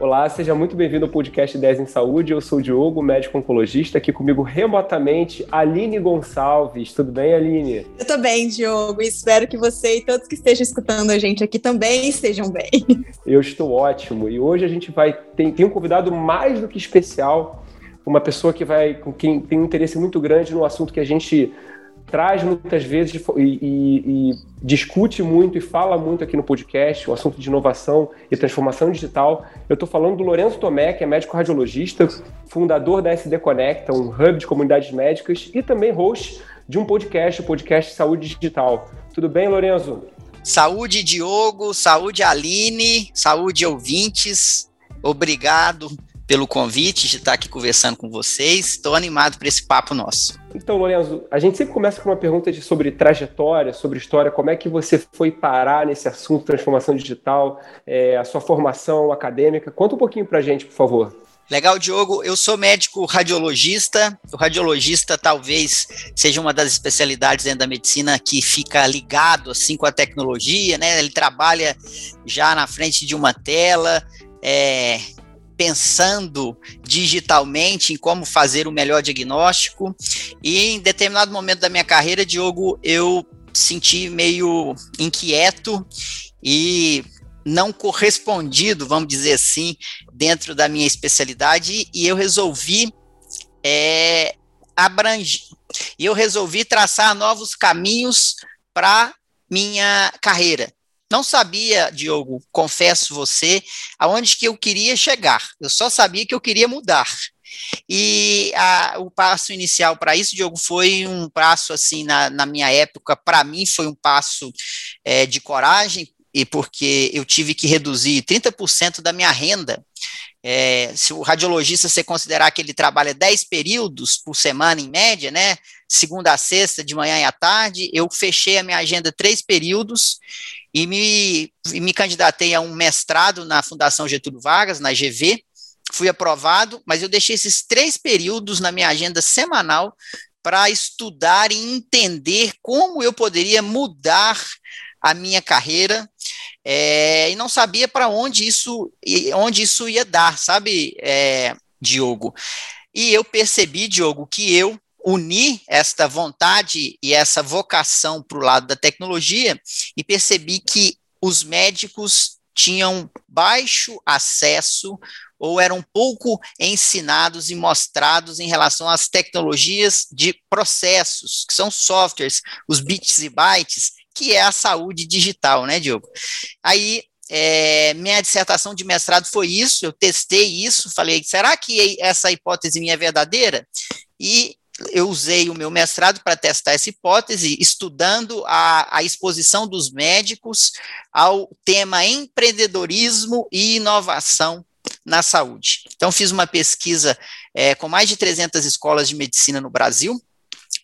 Olá, seja muito bem-vindo ao podcast 10 em Saúde. Eu sou o Diogo, médico oncologista, aqui comigo remotamente Aline Gonçalves. Tudo bem, Aline? Eu tô bem, Diogo, e espero que você e todos que estejam escutando a gente aqui também estejam bem. Eu estou ótimo e hoje a gente vai tem, tem um convidado mais do que especial, uma pessoa que vai com quem tem um interesse muito grande no assunto que a gente traz muitas vezes e, e, e, discute muito e fala muito aqui no podcast, o assunto de inovação e transformação digital. Eu estou falando do Lourenço Tomé, que é médico radiologista, fundador da SD Conecta, um hub de comunidades médicas e também host de um podcast, o podcast Saúde Digital. Tudo bem, Lourenço? Saúde, Diogo, saúde, Aline, saúde, ouvintes. Obrigado pelo convite de estar aqui conversando com vocês. Estou animado para esse papo nosso. Então, Lorenzo, a gente sempre começa com uma pergunta de, sobre trajetória, sobre história, como é que você foi parar nesse assunto transformação digital, é, a sua formação acadêmica. Conta um pouquinho para a gente, por favor. Legal, Diogo. Eu sou médico radiologista. O radiologista talvez seja uma das especialidades dentro da medicina que fica ligado assim com a tecnologia, né? Ele trabalha já na frente de uma tela, é, pensando digitalmente em como fazer o melhor diagnóstico. E em determinado momento da minha carreira, Diogo, eu senti meio inquieto e não correspondido, vamos dizer assim, dentro da minha especialidade, e eu resolvi é, abranger, eu resolvi traçar novos caminhos para minha carreira. Não sabia, Diogo, confesso você, aonde que eu queria chegar. Eu só sabia que eu queria mudar. E a, o passo inicial para isso, Diogo, foi um passo assim na, na minha época, para mim foi um passo é, de coragem, e porque eu tive que reduzir 30% da minha renda. É, se o radiologista você considerar que ele trabalha 10 períodos por semana em média, né? Segunda a sexta, de manhã e à tarde, eu fechei a minha agenda três períodos e me, e me candidatei a um mestrado na Fundação Getúlio Vargas, na GV, fui aprovado, mas eu deixei esses três períodos na minha agenda semanal para estudar e entender como eu poderia mudar a minha carreira é, e não sabia para onde isso onde isso ia dar, sabe, é, Diogo? E eu percebi, Diogo, que eu unir esta vontade e essa vocação para o lado da tecnologia e percebi que os médicos tinham baixo acesso ou eram pouco ensinados e mostrados em relação às tecnologias de processos, que são softwares, os bits e bytes, que é a saúde digital, né, Diogo? Aí é, minha dissertação de mestrado foi isso, eu testei isso, falei, será que essa hipótese minha é verdadeira? E eu usei o meu mestrado para testar essa hipótese, estudando a, a, exposição dos médicos ao tema empreendedorismo e inovação na saúde. Então, fiz uma pesquisa é, com mais de 300 escolas de medicina no Brasil,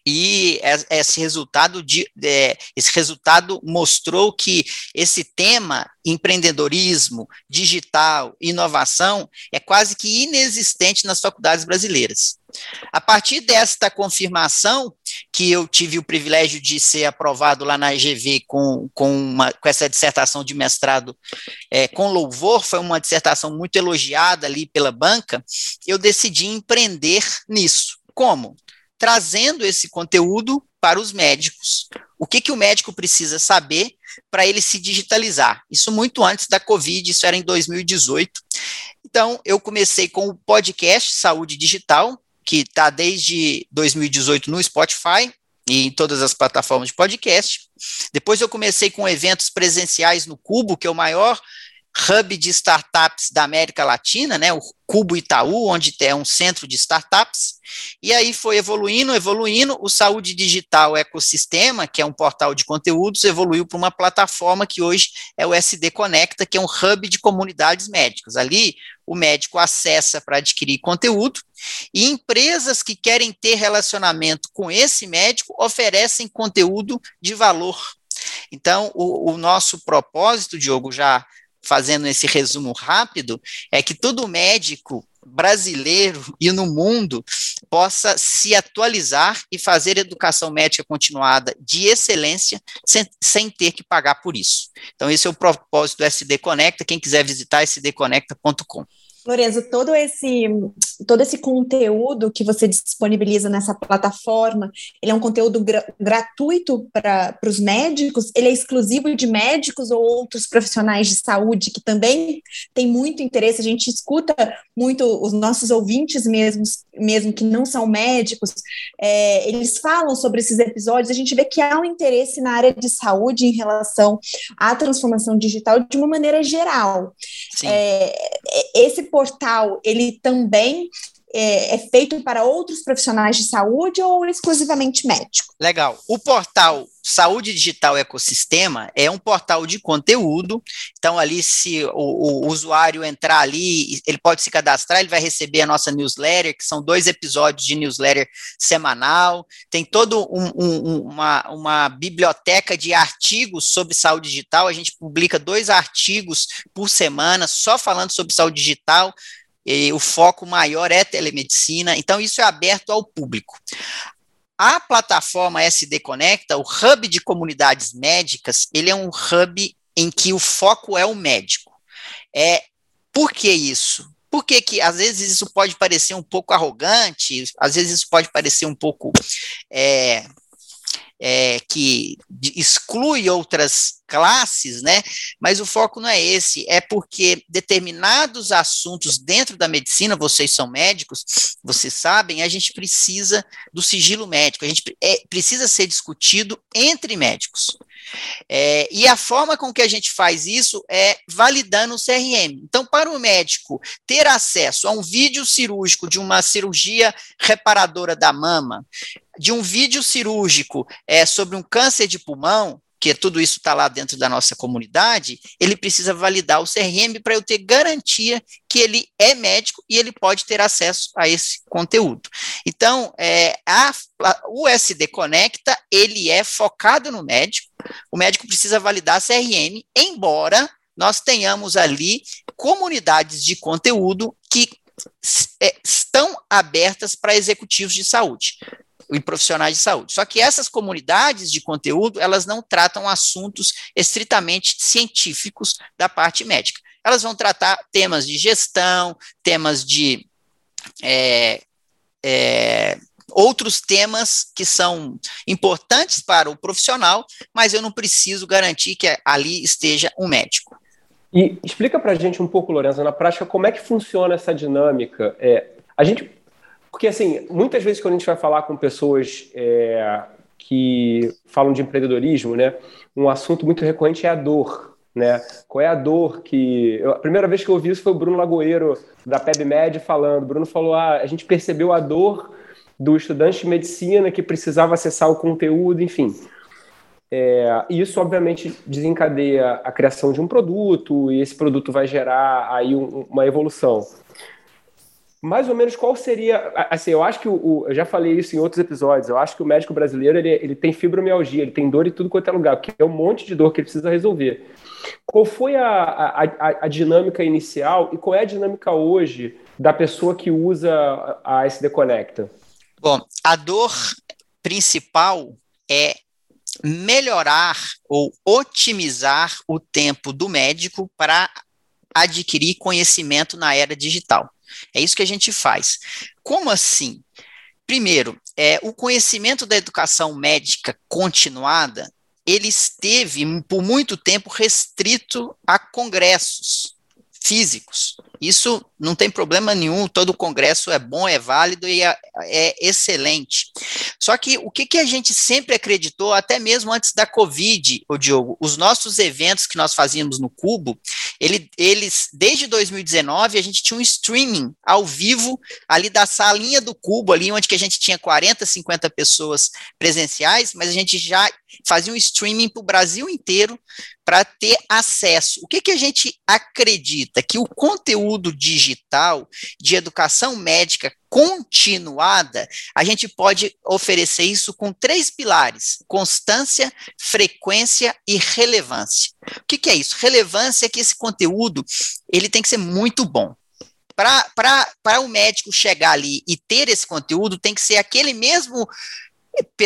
e esse resultado, de, é, esse resultado mostrou que esse tema, empreendedorismo, digital, inovação, é quase que inexistente nas faculdades brasileiras. A partir desta confirmação, que eu tive o privilégio de ser aprovado lá na EGV com, com, uma, com essa dissertação de mestrado é, com louvor, foi uma dissertação muito elogiada ali pela banca, eu decidi empreender nisso. Como? Trazendo esse conteúdo para os médicos. O que, que o médico precisa saber para ele se digitalizar? Isso muito antes da Covid, isso era em 2018. Então, eu comecei com o podcast Saúde Digital, que está desde 2018 no Spotify e em todas as plataformas de podcast. Depois eu comecei com eventos presenciais no Cubo, que é o maior hub de startups da América Latina, né, o Cubo Itaú, onde é um centro de startups, e aí foi evoluindo, evoluindo, o Saúde Digital Ecosistema, que é um portal de conteúdos, evoluiu para uma plataforma que hoje é o SD Conecta, que é um hub de comunidades médicas. Ali, o médico acessa para adquirir conteúdo, e empresas que querem ter relacionamento com esse médico oferecem conteúdo de valor. Então, o, o nosso propósito, Diogo, já fazendo esse resumo rápido, é que todo médico brasileiro e no mundo possa se atualizar e fazer educação médica continuada de excelência sem, sem ter que pagar por isso. Então, esse é o propósito do SD Conecta. Quem quiser visitar, sdconecta.com. Lorenzo, todo esse, todo esse conteúdo que você disponibiliza nessa plataforma, ele é um conteúdo gra gratuito para os médicos? Ele é exclusivo de médicos ou outros profissionais de saúde que também tem muito interesse? A gente escuta muito os nossos ouvintes mesmos, mesmo que não são médicos, é, eles falam sobre esses episódios, a gente vê que há um interesse na área de saúde em relação à transformação digital de uma maneira geral. É, esse portal, ele também é, é, feito para outros profissionais de saúde ou exclusivamente médico? Legal. O portal Saúde Digital Ecossistema é um portal de conteúdo. Então, ali, se o, o, usuário entrar ali, ele pode se cadastrar, ele vai receber a nossa newsletter, que são dois episódios de newsletter semanal. Tem toda um, um, uma, uma biblioteca de artigos sobre saúde digital. A gente publica dois artigos por semana só falando sobre saúde digital e o foco maior é telemedicina, então isso é aberto ao público. A plataforma SD Conecta, o hub de comunidades médicas, ele é um hub em que o foco é o médico. É, por que isso? Porque que às vezes isso pode parecer um pouco arrogante, às vezes isso pode parecer um pouco é, é, que exclui outras classes, né? Mas o foco não é esse, é porque determinados assuntos dentro da medicina, vocês são médicos, vocês sabem, a gente precisa do sigilo médico, a gente é, precisa ser discutido entre médicos. É, e a forma com que a gente faz isso é validando o CRM. Então, para o médico ter acesso a um vídeo cirúrgico de uma cirurgia reparadora da mama, de um vídeo cirúrgico é, sobre um câncer de pulmão, que tudo isso está lá dentro da nossa comunidade, ele precisa validar o CRM para eu ter garantia que ele é médico e ele pode ter acesso a esse conteúdo. Então, é, a, o SD Conecta, ele é focado no médico, o médico precisa validar CRM, embora nós tenhamos ali comunidades de conteúdo que é, estão abertas para executivos de saúde e profissionais de saúde. Só que essas comunidades de conteúdo, elas não tratam assuntos estritamente científicos da parte médica. Elas vão tratar temas de gestão, temas de é, é, outros temas que são importantes para o profissional, mas eu não preciso garantir que ali esteja um médico. E explica para a gente um pouco, Lorenzo, na prática, como é que funciona essa dinâmica. É, a gente porque, assim, muitas vezes quando a gente vai falar com pessoas é, que falam de empreendedorismo, né, um assunto muito recorrente é a dor. Né? Qual é a dor que. Eu, a primeira vez que eu ouvi isso foi o Bruno Lagoeiro, da PebMed, falando. O Bruno falou: ah, a gente percebeu a dor do estudante de medicina que precisava acessar o conteúdo, enfim. É, isso, obviamente, desencadeia a criação de um produto, e esse produto vai gerar aí um, uma evolução mais ou menos qual seria. Assim, eu acho que o, o, eu já falei isso em outros episódios. Eu acho que o médico brasileiro ele, ele tem fibromialgia, ele tem dor em tudo quanto é lugar, porque é um monte de dor que ele precisa resolver. Qual foi a, a, a, a dinâmica inicial e qual é a dinâmica hoje da pessoa que usa a SD Conecta? Bom, a dor principal é melhorar ou otimizar o tempo do médico para adquirir conhecimento na era digital. É isso que a gente faz. Como assim? Primeiro, é, o conhecimento da educação médica continuada, ele esteve por muito tempo restrito a congressos físicos. Isso não tem problema nenhum, todo congresso é bom, é válido e é, é excelente. Só que o que, que, a gente sempre acreditou, até mesmo antes da Covid, o Diogo, os nossos eventos que nós fazíamos no Cubo, ele, eles, desde 2019, a gente tinha um streaming ao vivo ali da salinha do Cubo, ali onde que a gente tinha 40, 50 pessoas presenciais, mas a gente já fazia um streaming para o Brasil inteiro para ter acesso. O que, que a gente acredita? Que o conteúdo digital de educação médica continuada, a gente pode oferecer isso com três pilares: constância, frequência e relevância. O que, que é isso? Relevância é que esse conteúdo ele tem que ser muito bom para o médico chegar ali e ter esse conteúdo, tem que ser aquele mesmo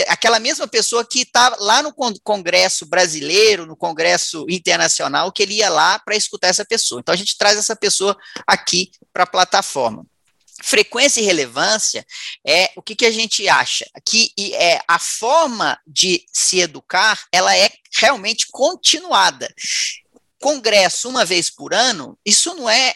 aquela mesma pessoa que está lá no Congresso brasileiro, no Congresso internacional, que ele ia lá para escutar essa pessoa. Então a gente traz essa pessoa aqui para a plataforma. Frequência e relevância é o que, que a gente acha que é a forma de se educar, ela é realmente continuada. Congresso uma vez por ano, isso não é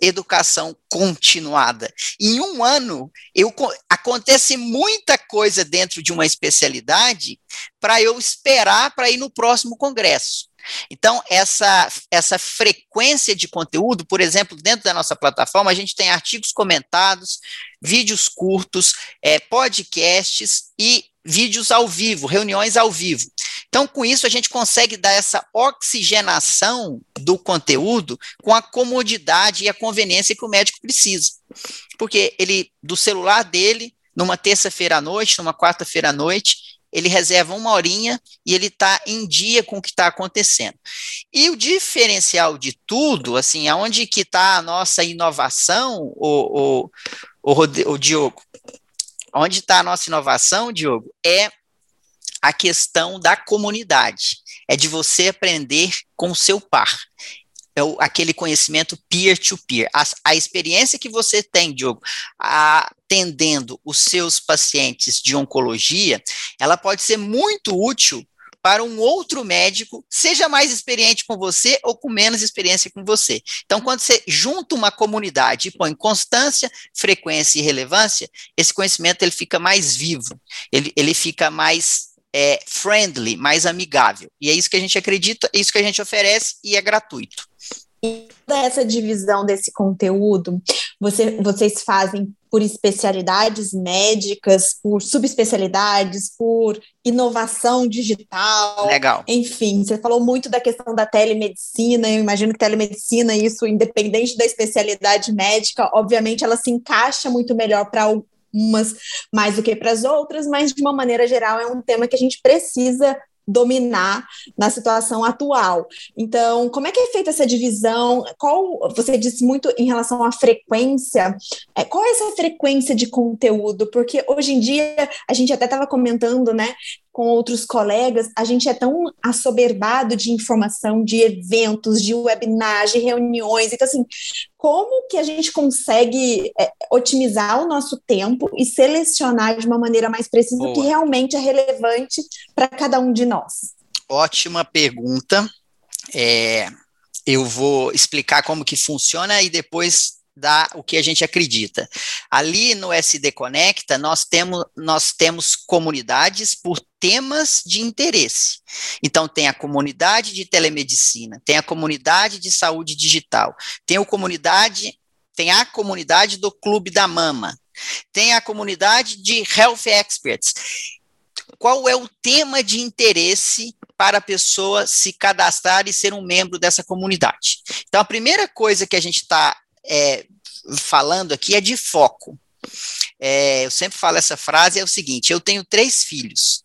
educação continuada. Em um ano, eu, acontece muita coisa dentro de uma especialidade para eu esperar para ir no próximo congresso. Então, essa, essa frequência de conteúdo, por exemplo, dentro da nossa plataforma, a gente tem artigos comentados, vídeos curtos, é, podcasts e vídeos ao vivo, reuniões ao vivo. Então, com isso, a gente consegue dar essa oxigenação do conteúdo com a comodidade e a conveniência que o médico precisa. Porque ele, do celular dele, numa terça-feira à noite, numa quarta-feira à noite, ele reserva uma horinha e ele está em dia com o que está acontecendo. E o diferencial de tudo, assim, aonde que está a nossa inovação, o, o, o, o Diogo? Onde está a nossa inovação, Diogo? É a questão da comunidade, é de você aprender com o seu par. É o, aquele conhecimento peer-to-peer. -peer. A, a, experiência que você tem, Diogo, atendendo os seus pacientes de oncologia, ela pode ser muito útil para um outro médico, seja mais experiente com você ou com menos experiência com você. Então, quando você junta uma comunidade e põe constância, frequência e relevância, esse conhecimento ele fica mais vivo, ele, ele fica mais é, friendly, mais amigável. E é isso que a gente acredita, é isso que a gente oferece e é gratuito. E toda essa divisão desse conteúdo, você, vocês fazem por especialidades médicas, por subespecialidades, por inovação digital. Legal. Enfim, você falou muito da questão da telemedicina. Eu imagino que telemedicina, isso independente da especialidade médica, obviamente ela se encaixa muito melhor para umas mais do que para as outras, mas de uma maneira geral é um tema que a gente precisa dominar na situação atual. Então, como é que é feita essa divisão? Qual você disse muito em relação à frequência? É, qual é essa frequência de conteúdo? Porque hoje em dia a gente até estava comentando, né? Com outros colegas, a gente é tão assoberbado de informação, de eventos, de webinars, de reuniões. Então, assim, como que a gente consegue é, otimizar o nosso tempo e selecionar de uma maneira mais precisa o que realmente é relevante para cada um de nós? Ótima pergunta. É, eu vou explicar como que funciona e depois dar o que a gente acredita. Ali no SD Conecta, nós temos, nós temos comunidades por temas de interesse. Então, tem a comunidade de telemedicina, tem a comunidade de saúde digital, tem a comunidade, tem a comunidade do Clube da Mama, tem a comunidade de Health Experts. Qual é o tema de interesse para a pessoa se cadastrar e ser um membro dessa comunidade? Então, a primeira coisa que a gente está é, falando aqui é de foco. É, eu sempre falo essa frase, é o seguinte: eu tenho três filhos.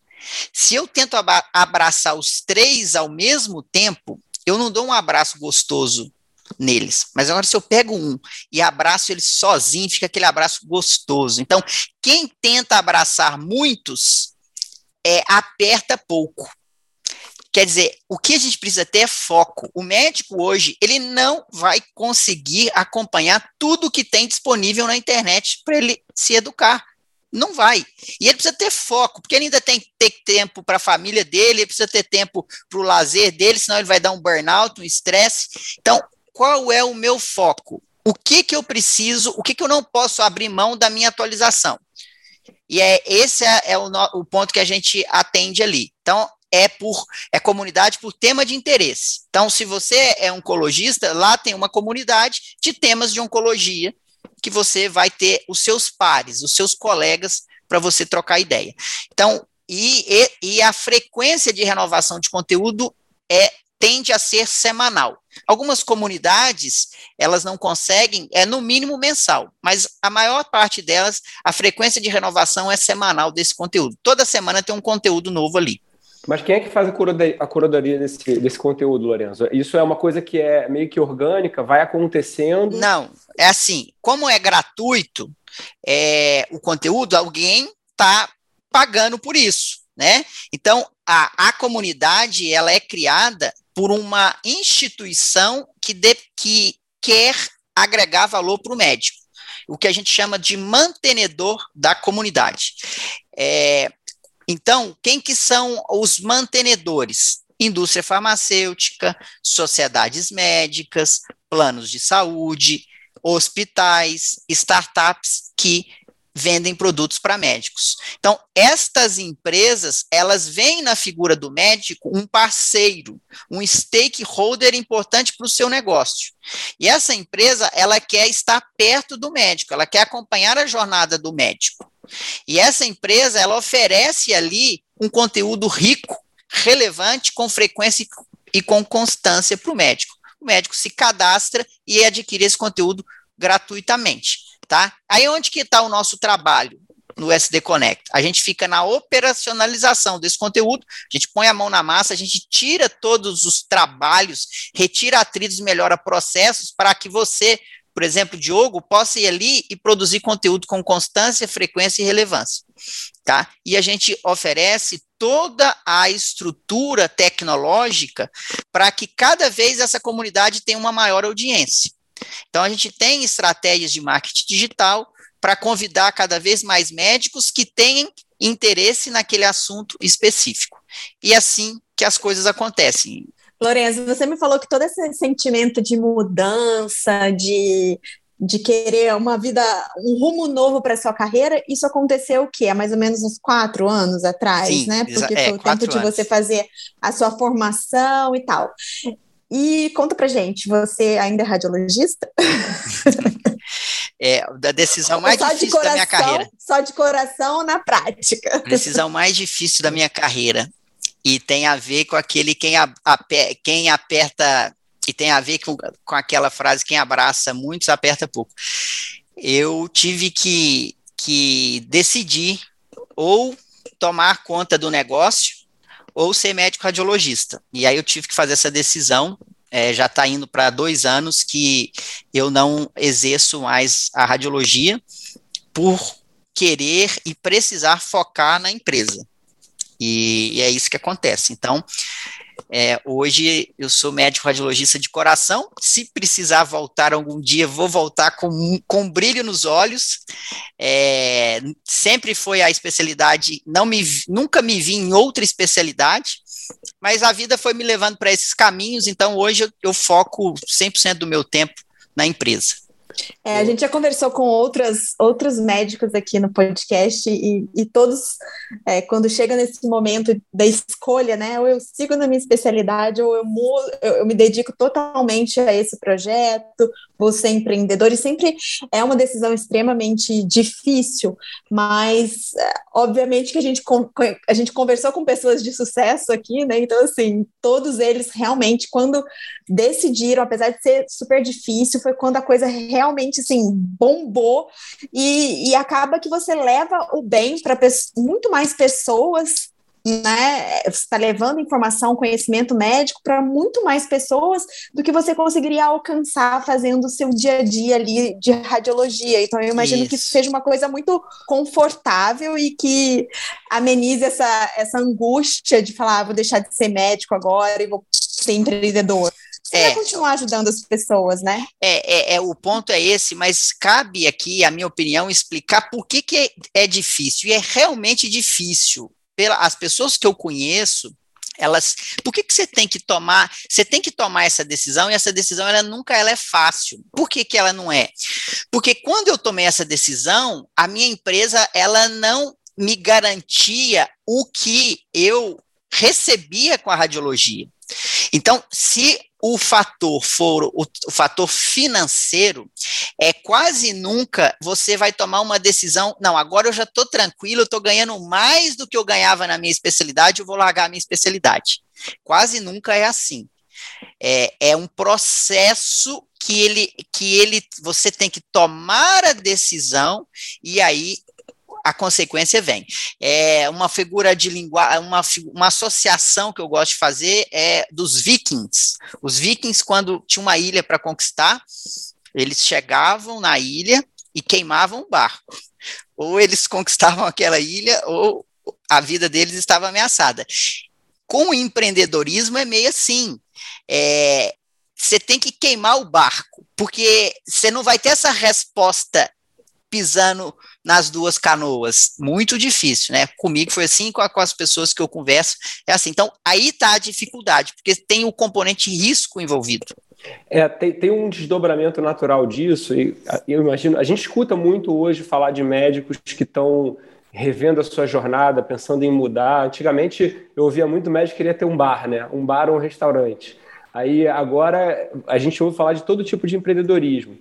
Se eu tento abraçar os três ao mesmo tempo, eu não dou um abraço gostoso neles. Mas agora, se eu pego um e abraço ele sozinho, fica aquele abraço gostoso. Então, quem tenta abraçar muitos, é, aperta pouco. Quer dizer, o que a gente precisa ter é foco. O médico hoje, ele não vai conseguir acompanhar tudo que tem disponível na internet para ele se educar. Não vai. E ele precisa ter foco, porque ele ainda tem que ter tempo para a família dele, ele precisa ter tempo para o lazer dele, senão ele vai dar um burnout, um estresse. Então, qual é o meu foco? O que, que eu preciso, o que, que eu não posso abrir mão da minha atualização? E é esse é, é o, o ponto que a gente atende ali. Então, é por é comunidade por tema de interesse. Então, se você é oncologista, lá tem uma comunidade de temas de oncologia que você vai ter os seus pares, os seus colegas para você trocar ideia. Então, e, e, e, a frequência de renovação de conteúdo é tende a ser semanal. Algumas comunidades, elas não conseguem, é no mínimo mensal, mas a maior parte delas, a frequência de renovação é semanal desse conteúdo. Toda semana tem um conteúdo novo ali. Mas quem é que faz a curadoria, desse, desse conteúdo, Lorenzo? Isso é uma coisa que é meio que orgânica, vai acontecendo? Não, é assim, como é gratuito é, o conteúdo, alguém está pagando por isso, né? Então, a, a comunidade, ela é criada por uma instituição que, de, que quer agregar valor para o médico, o que a gente chama de mantenedor da comunidade. É, então, quem que são os mantenedores? Indústria farmacêutica, sociedades médicas, planos de saúde, hospitais, startups que vendem produtos para médicos. Então, estas empresas, elas veem na figura do médico um parceiro, um stakeholder importante para o seu negócio. E essa empresa, ela quer estar perto do médico, ela quer acompanhar a jornada do médico. E essa empresa, ela oferece ali um conteúdo rico, relevante, com frequência e com constância para o médico. O médico se cadastra e adquire esse conteúdo gratuitamente tá? Aí onde que está o nosso trabalho no SD Connect? A gente fica na operacionalização desse conteúdo, a gente põe a mão na massa, a gente tira todos os trabalhos, retira atritos, melhora processos para que você, por exemplo, Diogo, possa ir ali e produzir conteúdo com constância, frequência e relevância, tá? E a gente oferece toda a estrutura tecnológica para que cada vez essa comunidade tenha uma maior audiência. Então, a gente tem estratégias de marketing digital para convidar cada vez mais médicos que tenham interesse naquele assunto específico. E é assim que as coisas acontecem. Lorenzo, você me falou que todo esse sentimento de mudança, de, de querer uma vida, um rumo novo para sua carreira, isso aconteceu o quê? Há mais ou menos uns quatro anos atrás, Sim, né? Porque é, foi o tempo de você fazer a sua formação e tal. E conta pra gente, você ainda é radiologista? É, da decisão mais só difícil coração, da minha carreira. Só de coração na prática. Decisão mais difícil da minha carreira. E tem a ver com aquele quem, a, a, quem aperta, e tem a ver com, com aquela frase: quem abraça muitos aperta pouco. Eu tive que, que decidir ou tomar conta do negócio ou ser médico radiologista. E aí eu tive que fazer essa decisão. É, já está indo para dois anos que eu não exerço mais a radiologia por querer e precisar focar na empresa. E, e é isso que acontece. Então, é, hoje eu sou médico radiologista de coração. Se precisar voltar algum dia, vou voltar com, com brilho nos olhos. É, sempre foi a especialidade, não me, nunca me vi em outra especialidade, mas a vida foi me levando para esses caminhos, então hoje eu, eu foco 100% do meu tempo na empresa. É, a gente já conversou com outras, outros médicos aqui no podcast e, e todos, é, quando chega nesse momento da escolha, né, ou eu sigo na minha especialidade ou eu, eu, eu me dedico totalmente a esse projeto, ser empreendedor, e sempre é uma decisão extremamente difícil, mas é, obviamente que a gente, a gente conversou com pessoas de sucesso aqui, né, então assim, todos eles realmente, quando decidiram, apesar de ser super difícil, foi quando a coisa realmente assim bombou e, e acaba que você leva o bem para muito mais pessoas né, está levando informação, conhecimento médico para muito mais pessoas do que você conseguiria alcançar fazendo o seu dia a dia ali de radiologia. Então, eu imagino isso. que isso seja uma coisa muito confortável e que amenize essa, essa angústia de falar, ah, vou deixar de ser médico agora e vou ser empreendedor. Você é, vai continuar ajudando as pessoas, né? É, é, é, o ponto é esse, mas cabe aqui, a minha opinião, explicar por que, que é, é difícil. E é realmente difícil. Pela, as pessoas que eu conheço, elas, por que, que você tem que tomar, você tem que tomar essa decisão, e essa decisão, ela nunca ela é fácil. Por que, que ela não é? Porque quando eu tomei essa decisão, a minha empresa, ela não me garantia o que eu recebia com a radiologia. Então, se o fator for o, o, fator financeiro, é quase nunca você vai tomar uma decisão, não, agora eu já estou tranquilo, eu estou ganhando mais do que eu ganhava na minha especialidade, eu vou largar a minha especialidade. Quase nunca é assim. É, é um processo que ele, que ele, você tem que tomar a decisão e aí a consequência vem. É uma figura de linguagem, uma, uma associação que eu gosto de fazer é dos vikings. Os vikings, quando tinha uma ilha para conquistar, eles chegavam na ilha e queimavam o barco. Ou eles conquistavam aquela ilha, ou a vida deles estava ameaçada. Com o empreendedorismo é meio assim. É, você tem que queimar o barco, porque você não vai ter essa resposta pisando nas duas canoas. Muito difícil, né? Comigo foi assim, com, a, com as pessoas que eu converso, é assim. Então, aí está a dificuldade, porque tem o componente risco envolvido. É, tem, tem um desdobramento natural disso, e eu imagino, a gente escuta muito hoje falar de médicos que estão revendo a sua jornada, pensando em mudar. Antigamente eu ouvia muito médico que queria ter um bar, né? Um bar ou um restaurante. Aí agora a gente ouve falar de todo tipo de empreendedorismo.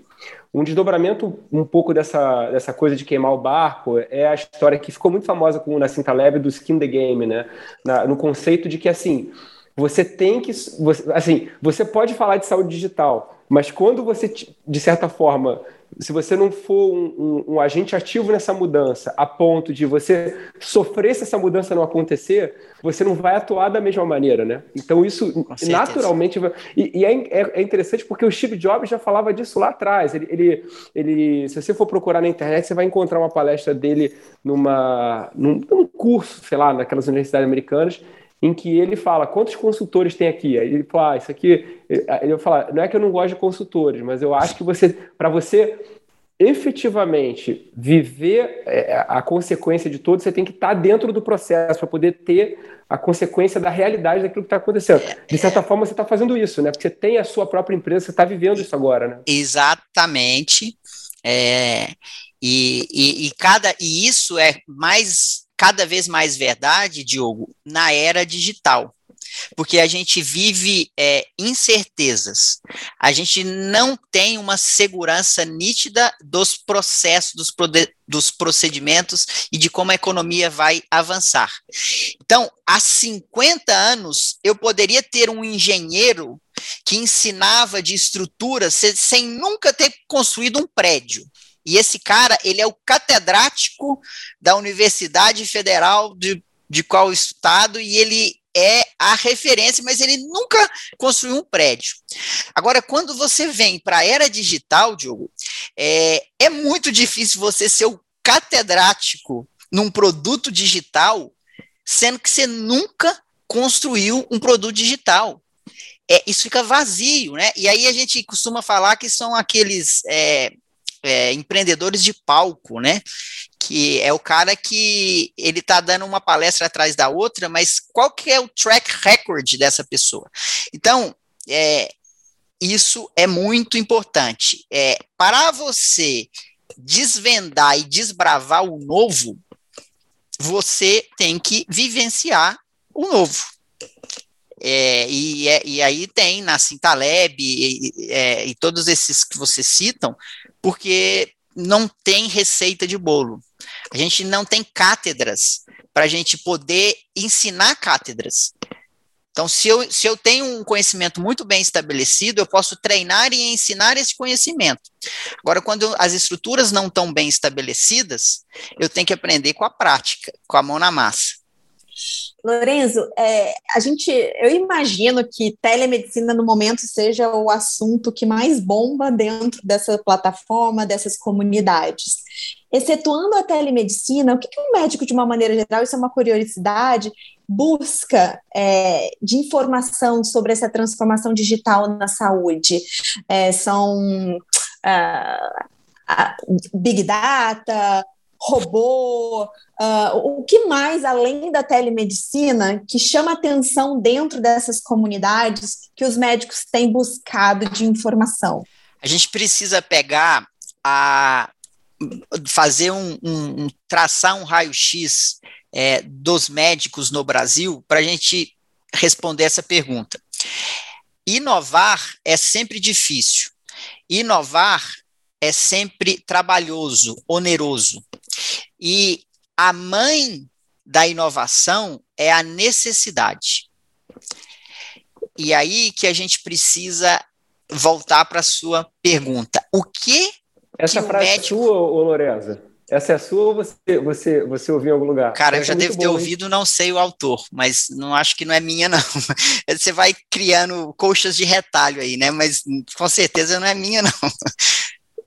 Um desdobramento um pouco dessa, dessa coisa de queimar o barco é a história que ficou muito famosa com o Nassim Taleb do Skin the Game, né? Na, no conceito de que assim você tem que você, assim você pode falar de saúde digital, mas quando você de certa forma se você não for um, um, um, agente ativo nessa mudança, a ponto de você sofrer se essa mudança não acontecer, você não vai atuar da mesma maneira, né? Então isso naturalmente vai... e, e é, é, é, interessante porque o Steve Jobs já falava disso lá atrás. Ele, ele, ele, se você for procurar na internet, você vai encontrar uma palestra dele numa num, num curso, sei lá, naquelas universidades americanas em que ele fala quantos consultores tem aqui. Aí ele fala, ah, isso aqui. Ele vai falar, não é que eu não gosto de consultores, mas eu acho que você, para você efetivamente viver é, a consequência de tudo, você tem que estar dentro do processo para poder ter a consequência da realidade daquilo que está acontecendo. De certa forma, você está fazendo isso, né? Porque você tem a sua própria empresa, você está vivendo isso agora, né? Exatamente. É, e, e, e, cada, e isso é mais cada vez mais verdade, Diogo, na era digital. Porque a gente vive é, incertezas, a gente não tem uma segurança nítida dos processos, dos, dos procedimentos e de como a economia vai avançar. Então, há 50 anos, eu poderia ter um engenheiro que ensinava de estruturas sem nunca ter construído um prédio. E esse cara, ele é o catedrático da Universidade Federal de, de qual estado, e ele é a referência, mas ele nunca construiu um prédio. Agora, quando você vem para a era digital, Diogo, é, é muito difícil você ser o catedrático num produto digital, sendo que você nunca construiu um produto digital. É, isso fica vazio, né? E aí a gente costuma falar que são aqueles é, é, empreendedores de palco, né? Que é o cara que ele está dando uma palestra atrás da outra, mas qual que é o track record dessa pessoa? Então, é, isso é muito importante. É, para você desvendar e desbravar o novo, você tem que vivenciar o novo. É, e, é, e, aí tem na Cintaleb e, e, é, e, todos esses que vocês citam, porque não tem receita de bolo. A gente não tem cátedras para a gente poder ensinar cátedras. Então, se eu, se eu tenho um conhecimento muito bem estabelecido, eu posso treinar e ensinar esse conhecimento. Agora, quando as estruturas não estão bem estabelecidas, eu tenho que aprender com a prática, com a mão na massa. Lorenzo, é, a gente, eu imagino que telemedicina no momento seja o assunto que mais bomba dentro dessa plataforma, dessas comunidades. Excetuando a telemedicina, o que, que um médico, de uma maneira geral, isso é uma curiosidade, busca é, de informação sobre essa transformação digital na saúde? É, são uh, Big Data, robô, uh, o que mais além da telemedicina que chama atenção dentro dessas comunidades que os médicos têm buscado de informação? A gente precisa pegar a fazer um, um, um traçar um raio-x é, dos médicos no Brasil para a gente responder essa pergunta. Inovar é sempre difícil. Inovar é sempre trabalhoso, oneroso. E a mãe da inovação é a necessidade. E aí que a gente precisa voltar para a sua pergunta. O que. Essa que frase é médico... sua, ô Lorenza? Essa é a sua ou você, você, você ouviu em algum lugar? Cara, Essa eu já é devo ter boa, ouvido, não sei o autor, mas não acho que não é minha, não. Você vai criando coxas de retalho aí, né? Mas com certeza não é minha, não.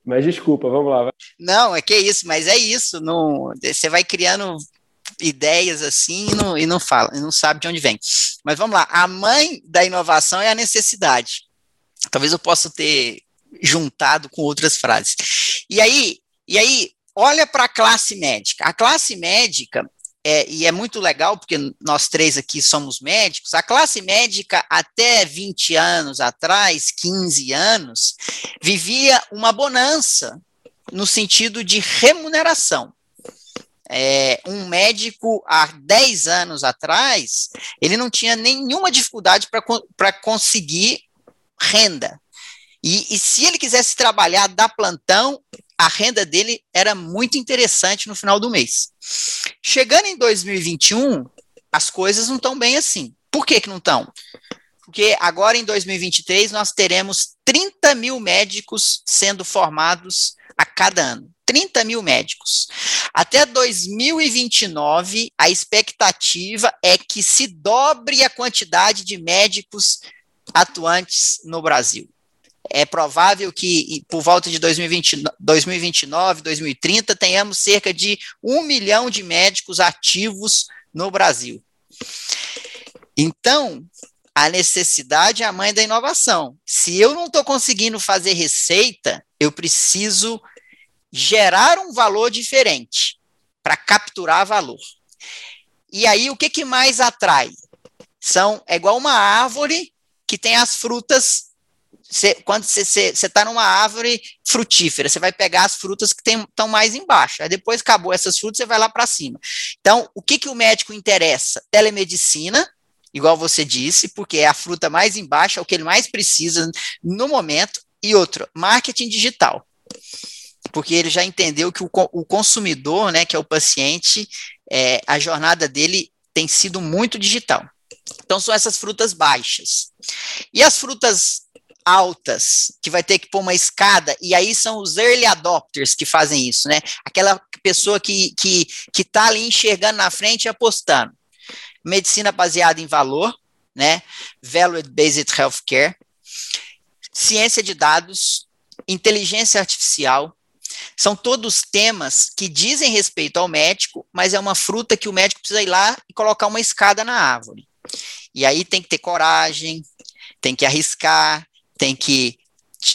Mas desculpa, vamos lá. Não, é que isso, mas é isso. Não, você vai criando ideias assim e não, e não fala, e não sabe de onde vem. Mas vamos lá, a mãe da inovação é a necessidade. Talvez eu possa ter juntado com outras frases. E aí, e aí olha para a classe médica. A classe médica, é, e é muito legal, porque nós três aqui somos médicos, a classe médica até 20 anos atrás, 15 anos, vivia uma bonança no sentido de remuneração. É, um médico há 10 anos atrás, ele não tinha nenhuma dificuldade para conseguir renda. E, e, se ele quisesse trabalhar da plantão, a renda dele era muito interessante no final do mês. Chegando em 2021, as coisas não estão bem assim. Por que, que não estão? Porque agora em 2023 nós teremos 30 mil médicos sendo formados a cada ano. 30 mil médicos. Até 2029, a expectativa é que se dobre a quantidade de médicos atuantes no Brasil. É provável que por volta de 2020, 2029, 2030, tenhamos cerca de um milhão de médicos ativos no Brasil. Então, a necessidade é a mãe da inovação. Se eu não estou conseguindo fazer receita, eu preciso gerar um valor diferente para capturar valor. E aí, o que, que mais atrai? São, é igual uma árvore que tem as frutas. Cê, quando você está numa árvore frutífera, você vai pegar as frutas que estão mais embaixo. Aí depois acabou essas frutas, você vai lá para cima. Então, o que, que o médico interessa? Telemedicina, igual você disse, porque é a fruta mais embaixo, é o que ele mais precisa no momento. E outro, marketing digital porque ele já entendeu que o, o consumidor, né, que é o paciente, é, a jornada dele tem sido muito digital. Então são essas frutas baixas. E as frutas altas, que vai ter que pôr uma escada, e aí são os early adopters que fazem isso, né? Aquela pessoa que que que tá ali enxergando na frente e apostando. Medicina baseada em valor, né? Value based healthcare, ciência de dados, inteligência artificial, são todos temas que dizem respeito ao médico, mas é uma fruta que o médico precisa ir lá e colocar uma escada na árvore. E aí tem que ter coragem, tem que arriscar, tem que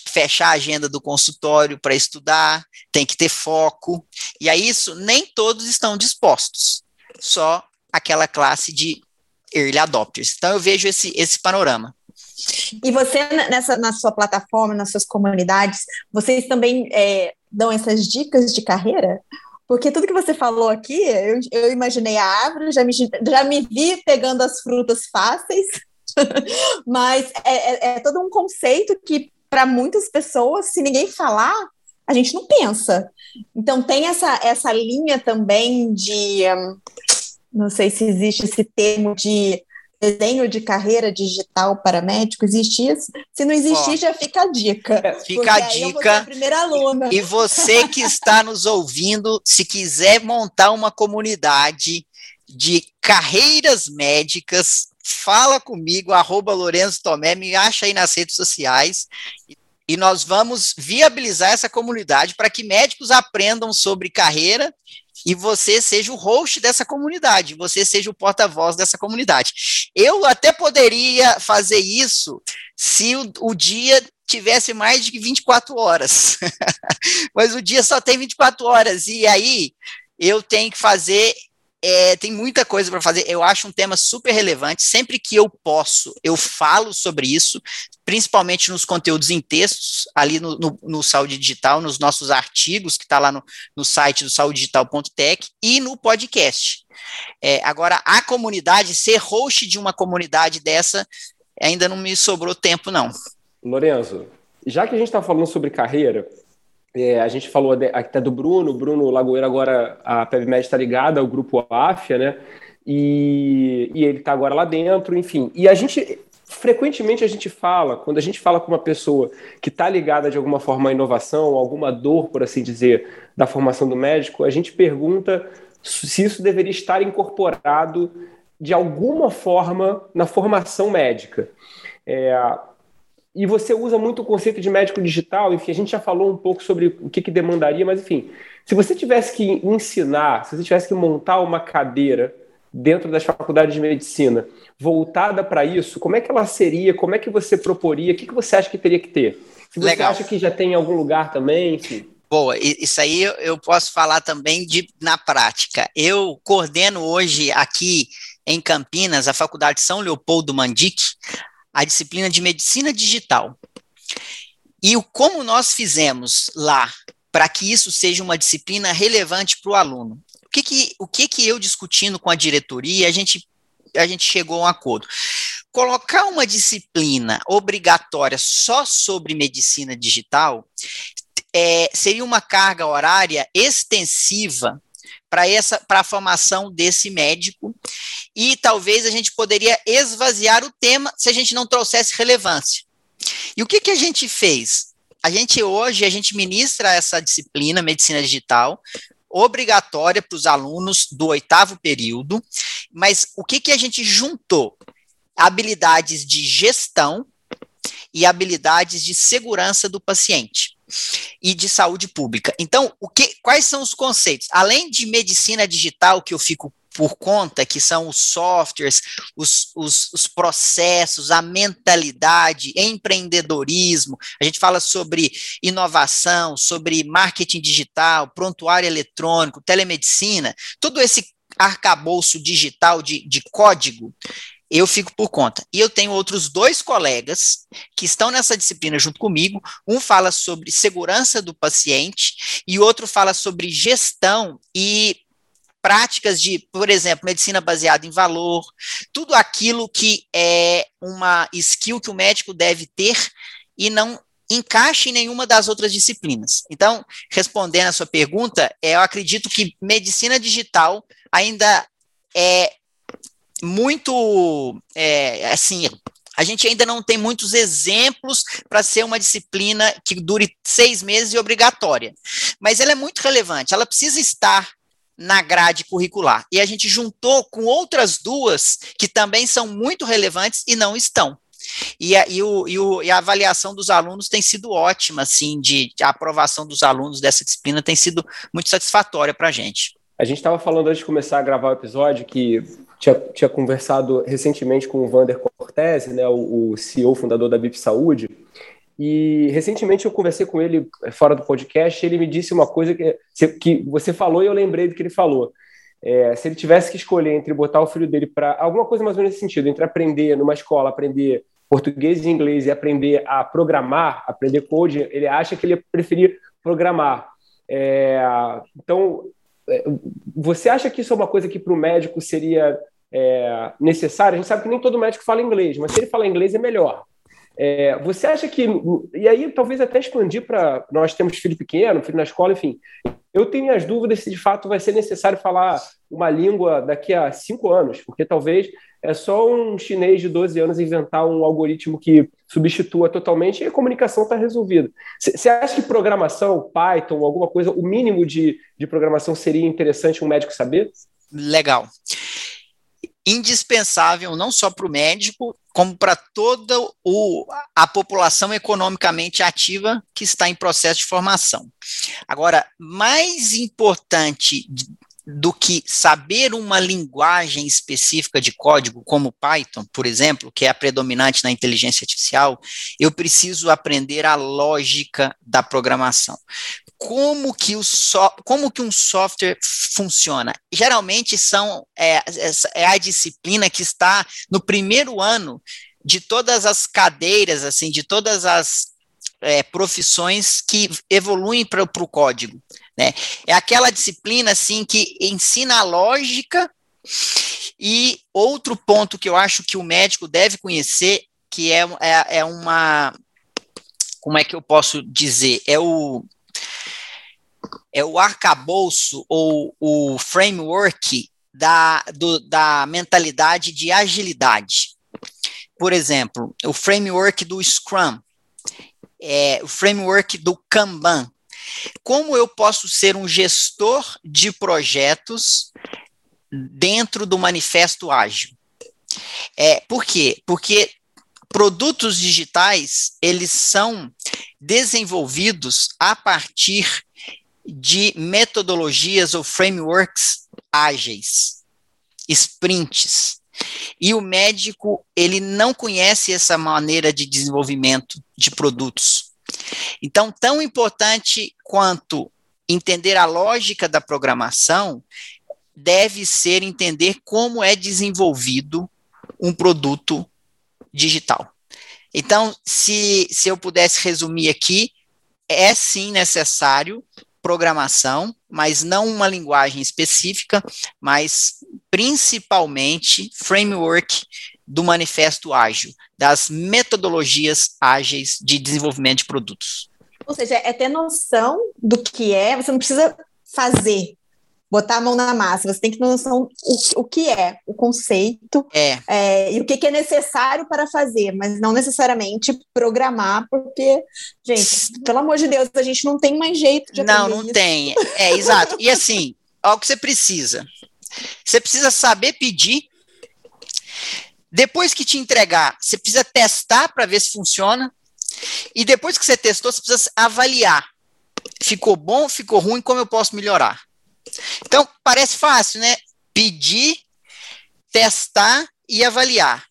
fechar a agenda do consultório para estudar, tem que ter foco. E a isso nem todos estão dispostos, só aquela classe de early adopters. Então eu vejo esse, esse panorama. E você, nessa, na sua plataforma, nas suas comunidades, vocês também é, dão essas dicas de carreira? Porque tudo que você falou aqui, eu, eu imaginei a árvore, já me, já me vi pegando as frutas fáceis, mas é, é, é todo um conceito que, para muitas pessoas, se ninguém falar, a gente não pensa. Então, tem essa, essa linha também de. Hum, não sei se existe esse termo de desenho de carreira digital para médico? Existe isso? Se não existir, Ó, já fica a dica. Fica a dica. A primeira aluna. E você que está nos ouvindo, se quiser montar uma comunidade de carreiras médicas, fala comigo, arroba Lourenço Tomé, me acha aí nas redes sociais e nós vamos viabilizar essa comunidade para que médicos aprendam sobre carreira e você seja o host dessa comunidade, você seja o porta-voz dessa comunidade. Eu até poderia fazer isso se o, o dia tivesse mais de 24 horas, mas o dia só tem 24 horas, e aí eu tenho que fazer é, tem muita coisa para fazer. Eu acho um tema super relevante. Sempre que eu posso, eu falo sobre isso, principalmente nos conteúdos em textos, ali no, no, no Saúde Digital, nos nossos artigos, que está lá no, no site do saudedigital.tech, e no podcast. É, agora, a comunidade, ser host de uma comunidade dessa, ainda não me sobrou tempo, não. Lorenzo, já que a gente está falando sobre carreira, é, a gente falou até do Bruno, Bruno Lagoeira agora, a PebMed está ligada ao grupo AFIA, né? E, e ele está agora lá dentro, enfim. E a gente frequentemente a gente fala, quando a gente fala com uma pessoa que está ligada de alguma forma à inovação, alguma dor, por assim dizer, da formação do médico, a gente pergunta se isso deveria estar incorporado de alguma forma na formação médica. É, e você usa muito o conceito de médico digital, enfim, a gente já falou um pouco sobre o que, que demandaria, mas enfim, se você tivesse que ensinar, se você tivesse que montar uma cadeira dentro das faculdades de medicina voltada para isso, como é que ela seria? Como é que você proporia? O que, que você acha que teria que ter? Se você Legal. acha que já tem em algum lugar também, enfim. Boa, isso aí eu posso falar também de na prática. Eu coordeno hoje aqui em Campinas a Faculdade São Leopoldo Mandic, a disciplina de Medicina Digital. E o como nós fizemos lá para que isso seja uma disciplina relevante para o aluno? O que que, o que que eu discutindo com a diretoria, a gente a gente chegou a um acordo. Colocar uma disciplina obrigatória só sobre medicina digital é, seria uma carga horária extensiva para essa para a formação desse médico e talvez a gente poderia esvaziar o tema se a gente não trouxesse relevância. E o que, que a gente fez? A gente hoje a gente ministra essa disciplina medicina digital obrigatória para os alunos do oitavo período, mas o que, que a gente juntou? Habilidades de gestão e habilidades de segurança do paciente e de saúde pública. Então, o que, quais são os conceitos? Além de medicina digital, que eu fico por conta, que são os softwares, os, os, os, processos, a mentalidade, empreendedorismo. A gente fala sobre inovação, sobre marketing digital, prontuário eletrônico, telemedicina, todo esse arcabouço digital de, de código. Eu fico por conta. E eu tenho outros dois colegas que estão nessa disciplina junto comigo. Um fala sobre segurança do paciente e outro fala sobre gestão e práticas de, por exemplo, medicina baseada em valor, tudo aquilo que é uma skill que o médico deve ter e não encaixe em nenhuma das outras disciplinas. Então, respondendo a sua pergunta, é, eu acredito que medicina digital ainda é muito, é, assim, a gente ainda não tem muitos exemplos para ser uma disciplina que dure seis meses e obrigatória. Mas ela é muito relevante, ela precisa estar na grade curricular. E a gente juntou com outras duas que também são muito relevantes e não estão. E a, e, o, e, o, e a avaliação dos alunos tem sido ótima, assim, de, de a aprovação dos alunos dessa disciplina tem sido muito satisfatória para a gente. A gente estava falando antes de começar a gravar o episódio que tinha, tinha conversado recentemente com o Vander Cortese, né, o, o CEO, fundador da BIP Saúde, e recentemente eu conversei com ele é, fora do podcast e ele me disse uma coisa que, que você falou e eu lembrei do que ele falou. É, se ele tivesse que escolher entre botar o filho dele para alguma coisa mais ou menos nesse sentido, entre aprender numa escola, aprender português e inglês e aprender a programar, aprender code, ele acha que ele ia preferir programar. É, então, você acha que isso é uma coisa que para o médico seria é, necessária? A gente sabe que nem todo médico fala inglês, mas se ele falar inglês é melhor. É, você acha que. E aí, talvez até expandir para. Nós temos filho pequeno, filho na escola, enfim. Eu tenho minhas dúvidas se de fato vai ser necessário falar uma língua daqui a cinco anos, porque talvez é só um chinês de 12 anos inventar um algoritmo que substitua totalmente e a comunicação está resolvida. Você acha que programação, Python, alguma coisa, o mínimo de, de programação seria interessante um médico saber? Legal indispensável não só para o médico, como para toda o, a população economicamente ativa que está em processo de formação. Agora, mais importante do que saber uma linguagem específica de código, como Python, por exemplo, que é a predominante na inteligência artificial, eu preciso aprender a lógica da programação. Como que, o so, como que um software funciona? Geralmente são é, é a disciplina que está no primeiro ano de todas as cadeiras, assim, de todas as é, profissões que evoluem para o código. Né? É aquela disciplina assim que ensina a lógica e outro ponto que eu acho que o médico deve conhecer, que é, é, é uma. Como é que eu posso dizer? É o. É o arcabouço ou o framework da, do, da mentalidade de agilidade. por exemplo, o framework do Scrum, é, o framework do Kanban. Como eu posso ser um gestor de projetos dentro do manifesto ágil? É, por quê? Porque produtos digitais, eles são desenvolvidos a partir de metodologias ou frameworks ágeis, sprints. E o médico, ele não conhece essa maneira de desenvolvimento de produtos. Então, tão importante quanto entender a lógica da programação, deve ser entender como é desenvolvido um produto digital. Então, se, se eu pudesse resumir aqui, é sim necessário programação, mas não uma linguagem específica, mas principalmente framework do manifesto ágil, das metodologias ágeis de desenvolvimento de produtos. Ou seja, é ter noção do que é, você não precisa fazer, botar a mão na massa, você tem que ter noção o, o que é o conceito é. É, e o que, que, é necessário para fazer, mas não necessariamente programar, porque, gente, pelo amor de Deus, a gente não tem mais jeito de Não, não isso. tem. É, exato. E assim, olha o que você precisa. Você precisa saber pedir. Depois que te entregar, você precisa testar para ver se funciona. E depois que você testou, você precisa avaliar. Ficou bom, ficou ruim, como eu posso melhorar? Então, parece fácil, né? Pedir, testar e avaliar.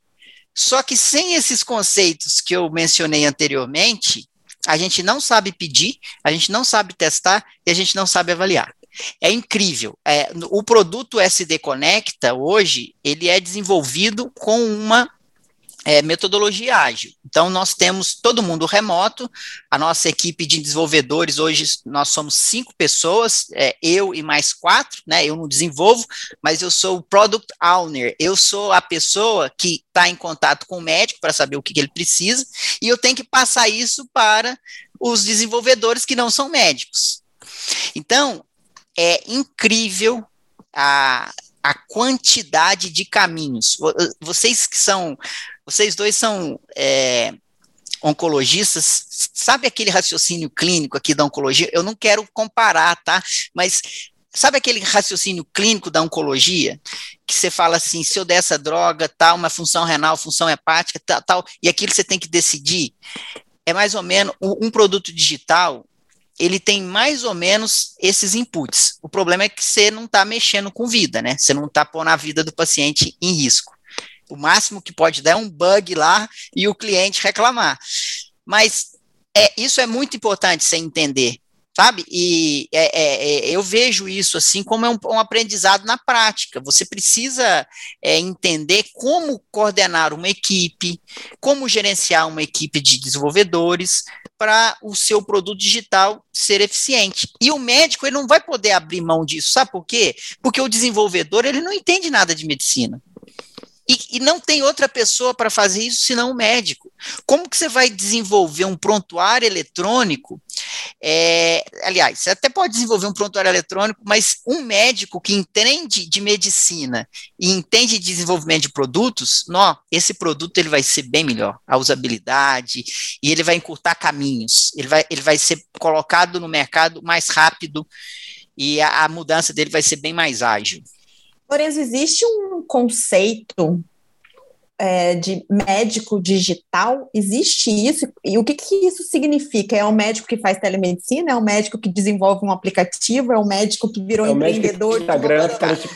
Só que sem esses conceitos que eu mencionei anteriormente, a gente não sabe pedir, a gente não sabe testar e a gente não sabe avaliar. É incrível. É, o produto SD Conecta hoje ele é desenvolvido com uma é, metodologia ágil. Então, nós temos todo mundo remoto, a nossa equipe de desenvolvedores, hoje nós somos cinco pessoas, é, eu e mais quatro, né? Eu não desenvolvo, mas eu sou o Product Owner, eu sou a pessoa que está em contato com o médico para saber o que, que ele precisa, e eu tenho que passar isso para os desenvolvedores que não são médicos. Então, é incrível a, a quantidade de caminhos. Vocês que são vocês dois são é, oncologistas, sabe aquele raciocínio clínico aqui da oncologia? Eu não quero comparar, tá? Mas sabe aquele raciocínio clínico da oncologia? Que você fala assim, se eu der essa droga, tal, uma função renal, função hepática, tal, tal, e aquilo você tem que decidir. É mais ou menos um produto digital, ele tem mais ou menos esses inputs. O problema é que você não está mexendo com vida, né? Você não está pondo a vida do paciente em risco. O máximo que pode dar é um bug lá e o cliente reclamar. Mas é, isso é muito importante você entender, sabe? E é, é, é, eu vejo isso assim como é um, um aprendizado na prática. Você precisa é, entender como coordenar uma equipe, como gerenciar uma equipe de desenvolvedores para o seu produto digital ser eficiente. E o médico ele não vai poder abrir mão disso, sabe por quê? Porque o desenvolvedor ele não entende nada de medicina. E, e, não tem outra pessoa para fazer isso senão o médico. Como que você vai desenvolver um prontuário eletrônico? É, aliás, você até pode desenvolver um prontuário eletrônico, mas um médico que entende de medicina e entende de desenvolvimento de produtos, não, esse produto ele vai ser bem melhor, a usabilidade, e ele vai encurtar caminhos, ele vai, ele vai ser colocado no mercado mais rápido e a, a mudança dele vai ser bem mais ágil. Lorenzo, existe um conceito é, de médico digital? Existe isso? E o que, que isso significa? É o médico que faz telemedicina? É o médico que desenvolve um aplicativo? É o médico que virou é empreendedor? Instagram,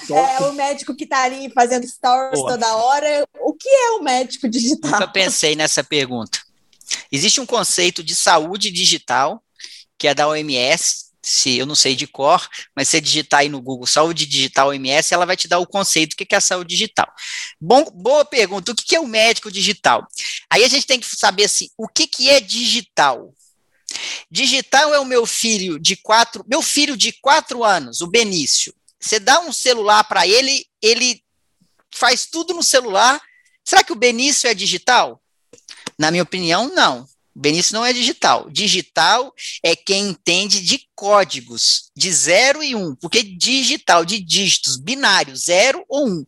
é o médico que está ali fazendo stories Boa. toda hora? O que é o médico digital? Nunca pensei nessa pergunta. Existe um conceito de saúde digital, que é da OMS, se eu não sei de cor, mas se digitar aí no Google saúde digital OMS, ela vai te dar o conceito do que é a saúde digital. Bom, boa pergunta, o que é o médico digital? Aí a gente tem que saber assim, o que, que é digital? Digital é o meu filho de quatro, meu filho de quatro anos, o Benício. Você dá um celular para ele, ele faz tudo no celular. Será que o Benício é digital? Na minha opinião, não. Benício não é digital. Digital é quem entende de códigos, de 0 e 1, um, porque digital, de dígitos, binário, 0 ou 1. Um.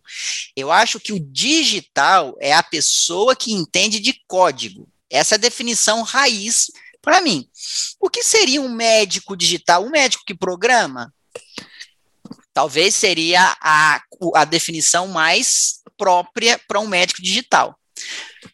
Eu acho que o digital é a pessoa que entende de código. Essa é a definição raiz para mim. O que seria um médico digital? Um médico que programa? Talvez seria a, a definição mais própria para um médico digital.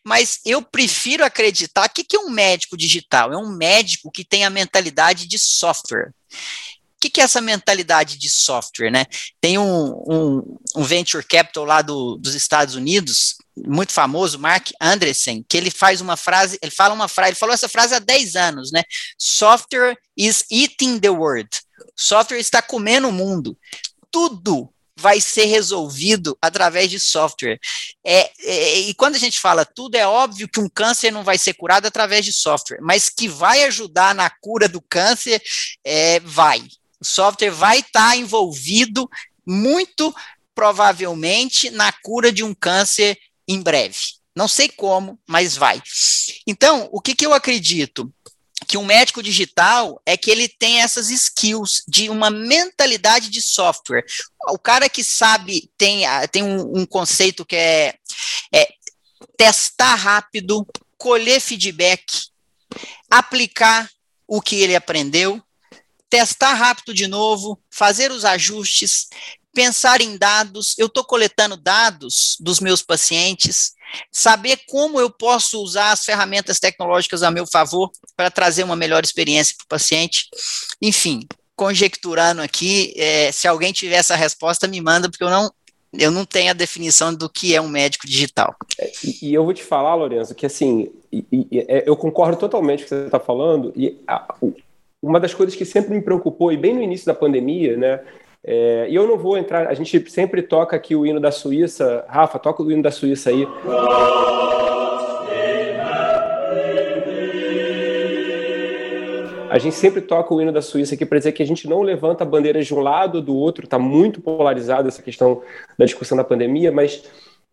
Mas eu prefiro acreditar que que é um médico digital? É um médico que tem a mentalidade de software. O que, que é essa mentalidade de software, né? Tem um, um, um venture capital lá do, dos Estados Unidos, muito famoso, Mark Andreessen, que ele faz uma frase, ele fala uma frase, ele falou essa frase há 10 anos, né? Software is eating the world. Software está comendo o mundo. Tudo vai ser resolvido através de software. É, é, e quando a gente fala tudo, é óbvio que um câncer não vai ser curado através de software, mas que vai ajudar na cura do câncer, é, vai. O software vai estar tá envolvido muito provavelmente na cura de um câncer em breve. Não sei como, mas vai. Então, o que, que eu acredito? Que um médico digital é que ele tem essas skills de uma mentalidade de software. O cara que sabe, tem, tem um, um conceito que é, é testar rápido, colher feedback, aplicar o que ele aprendeu, testar rápido de novo, fazer os ajustes, pensar em dados. Eu estou coletando dados dos meus pacientes, saber como eu posso usar as ferramentas tecnológicas a meu favor para trazer uma melhor experiência para o paciente. Enfim, conjecturando aqui, é, se alguém tiver essa resposta, me manda, porque eu não, eu não tenho a definição do que é um médico digital. É, e, e eu vou te falar, Lorenzo, que assim, e, e, é, eu concordo totalmente com o que você está falando, e a, uma das coisas que sempre me preocupou, e bem no início da pandemia, né, é, e eu não vou entrar, a gente sempre toca aqui o hino da Suíça. Rafa, toca o hino da Suíça aí. A gente sempre toca o hino da Suíça aqui para dizer que a gente não levanta bandeiras de um lado ou do outro, está muito polarizada essa questão da discussão da pandemia, mas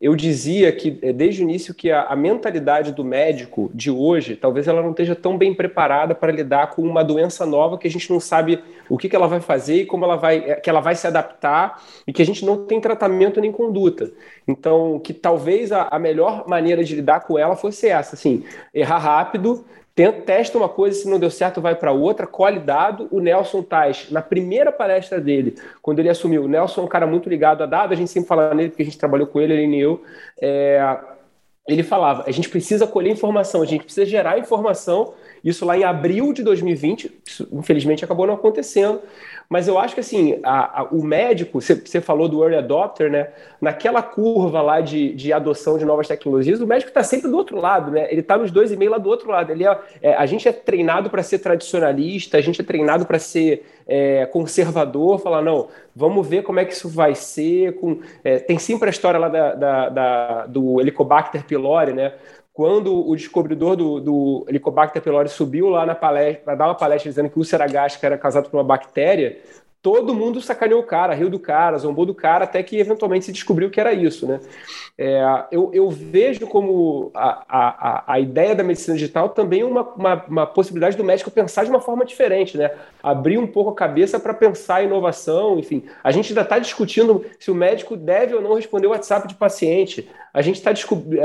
eu dizia que eh, desde o início que a, a, mentalidade do médico de hoje talvez ela não esteja tão bem preparada para lidar com uma doença nova que a gente não sabe o que, que ela vai fazer e como ela vai eh, que ela vai se adaptar e que a gente não tem tratamento nem conduta. Então que talvez a, a melhor maneira de lidar com ela fosse essa assim errar rápido testa uma coisa, se não deu certo, vai para outra, colhe dado. O Nelson Tais, na primeira palestra dele, quando ele assumiu, o Nelson é um cara muito ligado a dado, a gente sempre fala nele, porque a gente trabalhou com ele, ele e eu. É, ele falava: a gente precisa colher informação, a gente precisa gerar informação. Isso lá em abril de 2020, isso, infelizmente acabou não acontecendo, mas eu acho que assim, a, a, o médico, você falou do early adopter, né? Naquela curva lá de, de adoção de novas tecnologias, o médico está sempre do outro lado, né? Ele está nos dois e meio lá do outro lado. Ele é, é a gente é treinado para ser tradicionalista, a gente é treinado para ser é, conservador, falar, não, vamos ver como é que isso vai ser. Com, é, tem sempre a história lá da, da, da, do Helicobacter pylori, né? Quando o descobridor do, do Helicobacter pylori subiu lá na palestra para dar uma palestra dizendo que o úlcera gástrica era causado por uma bactéria, todo mundo sacaneou o cara, riu do cara, zombou do cara, até que eventualmente se descobriu que era isso, né? É, eu, eu, vejo como a, a, a ideia da medicina digital também uma, uma, uma, possibilidade do médico pensar de uma forma diferente, né? Abrir um pouco a cabeça para pensar a inovação, enfim. A gente ainda está discutindo se o médico deve ou não responder o WhatsApp de paciente. A gente tá,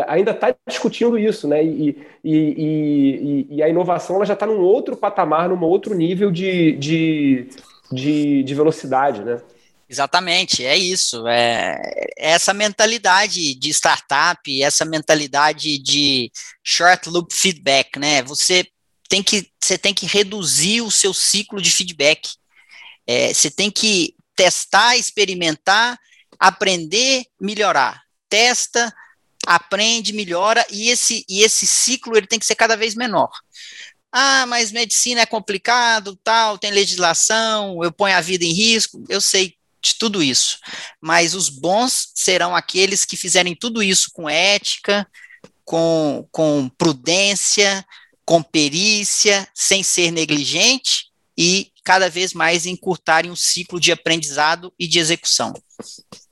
ainda está discutindo isso, né? E, e, e, e, a inovação ela já está num outro patamar, num outro nível de, de de, de velocidade, né? Exatamente, é isso. É, é, essa mentalidade de startup, essa mentalidade de short loop feedback, né? Você tem que, você tem que reduzir o seu ciclo de feedback. É, você tem que testar, experimentar, aprender, melhorar. Testa, aprende, melhora, e esse, e esse ciclo ele tem que ser cada vez menor. Ah, mas medicina é complicado, tal, tem legislação, eu ponho a vida em risco. Eu sei de tudo isso. Mas os bons serão aqueles que fizerem tudo isso com ética, com, com prudência, com perícia, sem ser negligente e cada vez mais encurtarem o ciclo de aprendizado e de execução.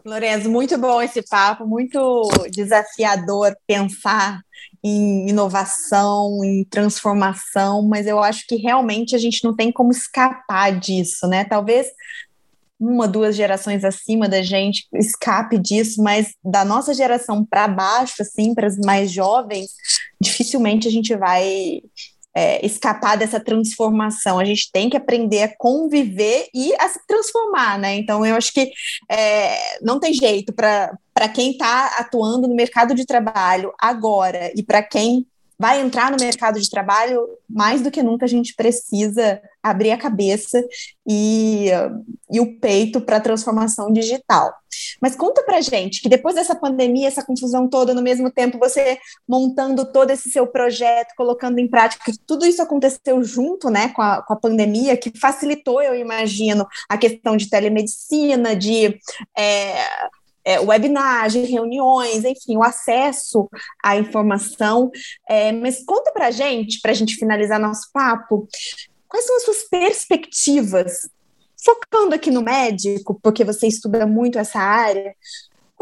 Lorenzo, muito bom esse papo, muito desafiador pensar em inovação, em transformação, mas eu acho que realmente a gente não tem como escapar disso, né? Talvez uma, duas gerações acima da gente escape disso, mas da nossa geração para baixo, assim, para as mais jovens, dificilmente a gente vai é, escapar dessa transformação. A gente tem que aprender a conviver e a se transformar, né? Então, eu acho que é, não tem jeito para quem está atuando no mercado de trabalho agora e para quem vai entrar no mercado de trabalho, mais do que nunca a gente precisa abrir a cabeça e, e o peito para a transformação digital. Mas conta para gente que depois dessa pandemia, essa confusão toda, no mesmo tempo você montando todo esse seu projeto, colocando em prática, tudo isso aconteceu junto, né, com a, com a pandemia, que facilitou, eu imagino, a questão de telemedicina, de é, é, webinar, de reuniões, enfim, o acesso à informação. É, mas conta para gente, para a gente finalizar nosso papo, quais são as suas perspectivas, focando aqui no médico, porque você estuda muito essa área,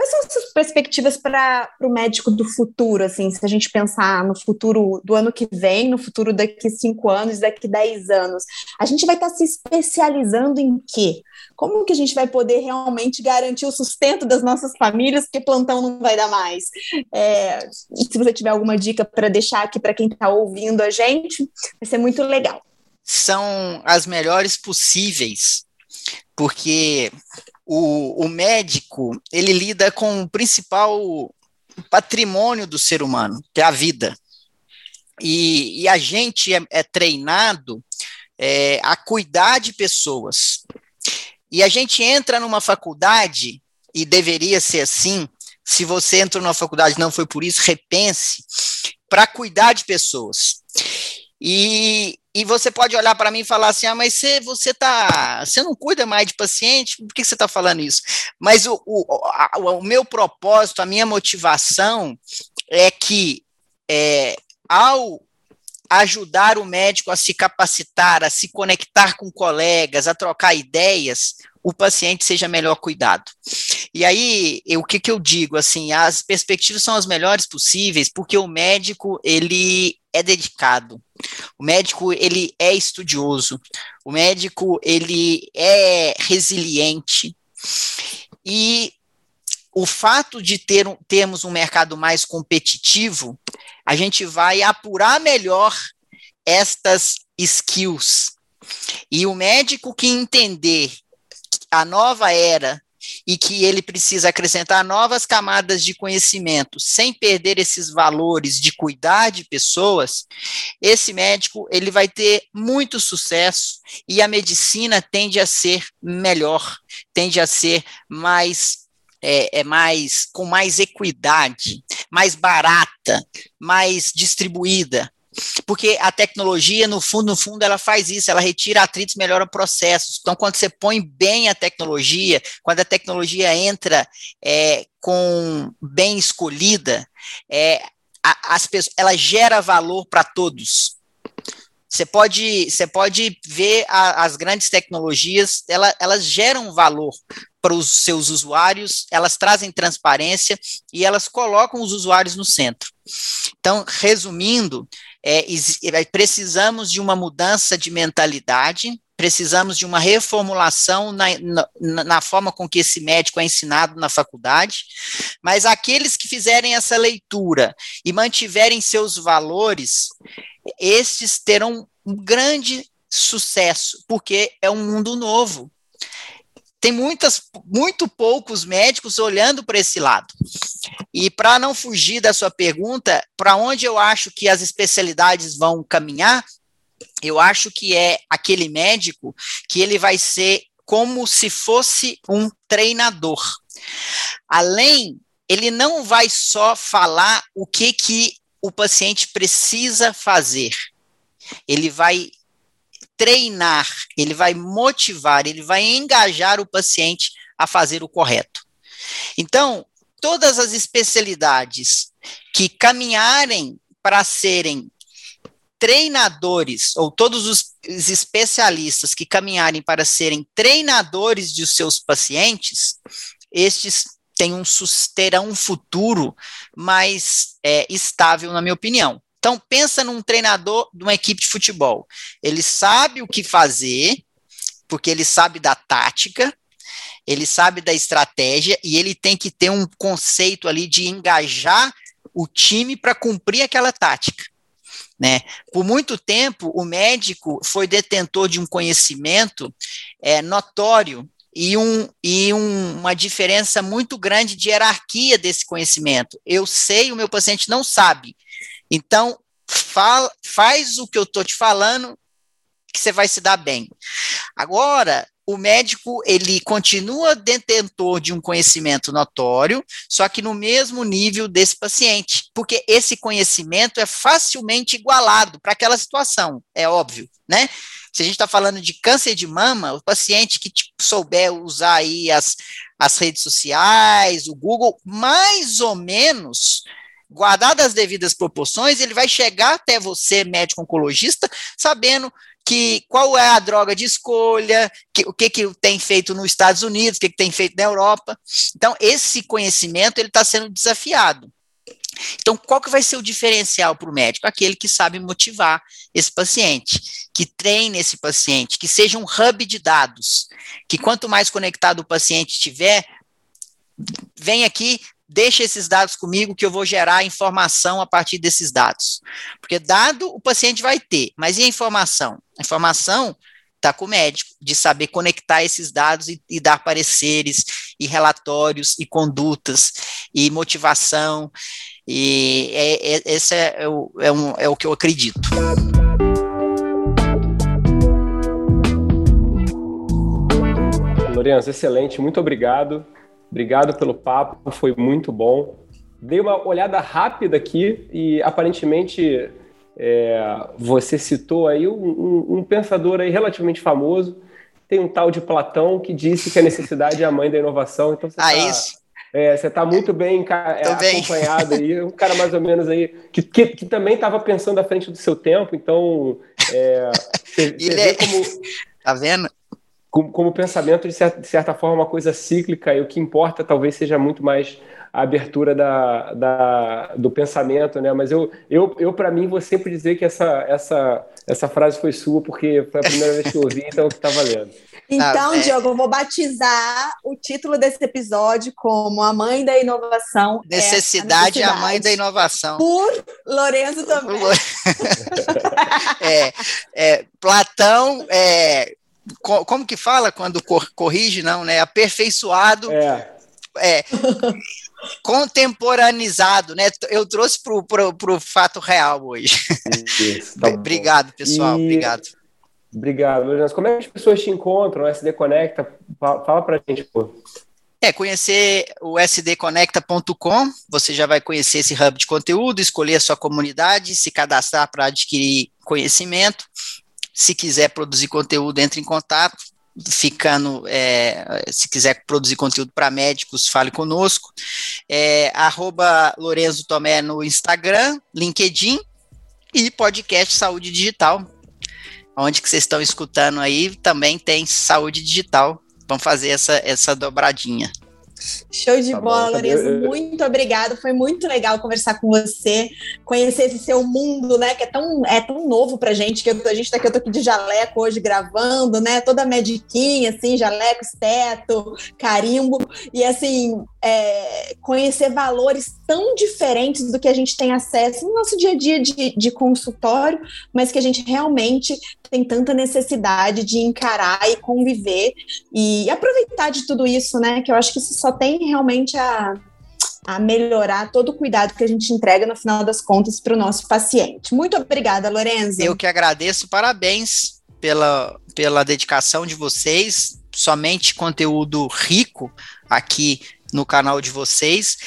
Quais são as suas perspectivas para o médico do futuro, assim, se a gente pensar no futuro do ano que vem, no futuro daqui cinco anos, daqui dez anos? A gente vai estar tá se especializando em quê? Como que a gente vai poder realmente garantir o sustento das nossas famílias, porque plantão não vai dar mais? É, se você tiver alguma dica para deixar aqui para quem está ouvindo a gente, vai ser muito legal. São as melhores possíveis, porque o, o médico, ele lida com o principal patrimônio do ser humano, que é a vida. E, e a gente é, é treinado é, a cuidar de pessoas. E a gente entra numa faculdade, e deveria ser assim, se você entrou numa faculdade não foi por isso, repense, para cuidar de pessoas. E, e você pode olhar para mim e falar assim: ah, mas você, você tá. Você não cuida mais de paciente, por que você está falando isso? Mas o, o, o meu propósito, a minha motivação é que é, ao ajudar o médico a se capacitar, a se conectar com colegas, a trocar ideias, o paciente seja melhor cuidado. E aí, eu, o que, que eu digo? Assim, as perspectivas são as melhores possíveis, porque o médico, ele é dedicado. O médico, ele é estudioso. O médico, ele é resiliente. E o fato de ter, termos um mercado mais competitivo, a gente vai apurar melhor estas skills. E o médico que entender a nova era e que ele precisa acrescentar novas camadas de conhecimento sem perder esses valores de cuidar de pessoas, esse médico ele vai ter muito sucesso e a medicina tende a ser melhor, tende a ser mais é, é mais com mais equidade, mais barata, mais distribuída. Porque a tecnologia, no fundo, no fundo, ela faz isso, ela retira atritos, melhora processos. Então, quando você põe bem a tecnologia, quando a tecnologia entra é, com bem escolhida, é, a, as pessoas, ela gera valor para todos. Você pode, você pode ver a, as grandes tecnologias, ela, elas geram valor para os seus usuários, elas trazem transparência e elas colocam os usuários no centro. Então, resumindo, é, é, precisamos de uma mudança de mentalidade, precisamos de uma reformulação na, na, na, forma com que esse médico é ensinado na faculdade, mas aqueles que fizerem essa leitura e mantiverem seus valores, estes terão um grande sucesso, porque é um mundo novo tem muitas, muito poucos médicos olhando para esse lado. E para não fugir da sua pergunta, para onde eu acho que as especialidades vão caminhar, eu acho que é aquele médico que ele vai ser como se fosse um treinador. Além, ele não vai só falar o que que o paciente precisa fazer. Ele vai treinar, ele vai motivar, ele vai engajar o paciente a fazer o correto. Então, todas as especialidades que caminharem para serem treinadores, ou todos os especialistas que caminharem para serem treinadores de seus pacientes, estes têm um, terão um futuro mais é, estável, na minha opinião. Então, pensa num treinador de uma equipe de futebol. Ele sabe o que fazer, porque ele sabe da tática, ele sabe da estratégia e ele tem que ter um conceito ali de engajar o time para cumprir aquela tática. Né? Por muito tempo, o médico foi detentor de um conhecimento é, notório e, um, e um, uma diferença muito grande de hierarquia desse conhecimento. Eu sei, o meu paciente não sabe. Então, fala, faz o que eu estou te falando, que você vai se dar bem. Agora, o médico ele continua detentor de um conhecimento notório, só que no mesmo nível desse paciente, porque esse conhecimento é facilmente igualado para aquela situação, é óbvio, né? Se a gente está falando de câncer de mama, o paciente que tipo, souber usar aí as, as redes sociais, o Google, mais ou menos, guardado as devidas proporções, ele vai chegar até você, médico oncologista, sabendo que qual é a droga de escolha, que, o que, que tem feito nos Estados Unidos, o que, que tem feito na Europa. Então, esse conhecimento ele está sendo desafiado. Então, qual que vai ser o diferencial para o médico? Aquele que sabe motivar esse paciente, que treine esse paciente, que seja um hub de dados, que quanto mais conectado o paciente estiver, vem aqui, deixa esses dados comigo que eu vou gerar informação a partir desses dados. Porque dado o paciente vai ter, mas e a informação? A informação está com o médico, de saber conectar esses dados e, e, dar pareceres, e relatórios, e condutas, e motivação, e é, é, esse é, é, o, é, um, é o que eu acredito. Lourenço, excelente, muito obrigado. Obrigado pelo papo, foi muito bom. Dei uma olhada rápida aqui e aparentemente é, você citou aí um, um, um, pensador aí relativamente famoso. Tem um tal de Platão que disse que a necessidade é a mãe da inovação. Então você ah, tá, isso. É, você está muito bem, é, acompanhado aí, um cara mais ou menos aí que, que, que também estava pensando à frente do seu tempo. Então, é, você, você vê é como tá vendo? Como, como pensamento, de certa, de certa, forma, uma coisa cíclica, e o que importa talvez seja muito mais a abertura da, da, do pensamento, né? Mas eu, eu, eu para mim, vou sempre dizer que essa, essa, essa frase foi sua, porque foi a primeira vez que eu ouvi, então está valendo. Então, ah, é. Diogo, eu vou batizar o título desse episódio como A Mãe da Inovação. Necessidade é a, necessidade. a Mãe da Inovação. Por Lorenzo também. é, é, Platão é, como que fala quando corrige, não, né? Aperfeiçoado. É. é contemporaneizado, né? Eu trouxe para o fato real hoje. Isso, tá obrigado, pessoal. E... Obrigado. Obrigado, Luiz. Como é que as pessoas te encontram? O SD Conecta? Fala para gente, pô. É, conhecer o sdconecta.com, você já vai conhecer esse hub de conteúdo, escolher a sua comunidade, se cadastrar para adquirir conhecimento se quiser produzir conteúdo, entre em contato. Ficando, é, se quiser produzir conteúdo para médicos, fale conosco. É, arroba Lorenzo Tomé no Instagram, LinkedIn e podcast Saúde Digital. Onde que vocês estão escutando aí também tem Saúde Digital. Vamos fazer essa, essa dobradinha. Show de tá bola, Lourenço. Muito obrigado. Foi muito legal conversar com você, conhecer esse seu mundo, né? Que é tão, é tão novo pra gente, que eu, a gente tá aqui, eu tô aqui de jaleco hoje gravando, né? Toda mediquinha, assim, jaleco, esteto, carimbo. E assim, é, conhecer valores tão diferentes do que a gente tem acesso no nosso dia a dia de, de consultório, mas que a gente realmente tem tanta necessidade de encarar e conviver e aproveitar de tudo isso, né? Que eu acho que isso só tem realmente a, a melhorar todo o cuidado que a gente entrega no final das contas para o nosso paciente. Muito obrigada, Lorenzo. Eu que agradeço, parabéns pela, pela dedicação de vocês, somente conteúdo rico aqui no canal de vocês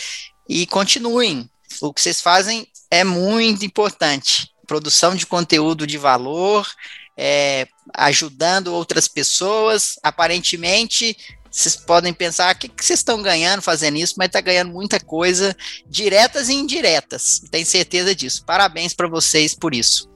e continuem. O que vocês fazem é muito importante. Produção de conteúdo de valor, é, ajudando outras pessoas. Aparentemente, vocês podem pensar, o que, que vocês estão ganhando fazendo isso, mas está ganhando muita coisa, diretas e indiretas. Tenho certeza disso. Parabéns para vocês por isso.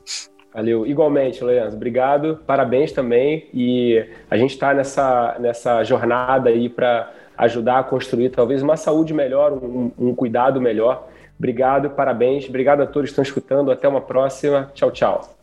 Valeu, igualmente, Leandro. Obrigado, parabéns também. E a gente está nessa, nessa jornada aí para ajudar a construir talvez uma saúde melhor, um, um cuidado melhor. Obrigado, parabéns. Obrigado a todos que estão escutando. Até uma próxima. Tchau, tchau.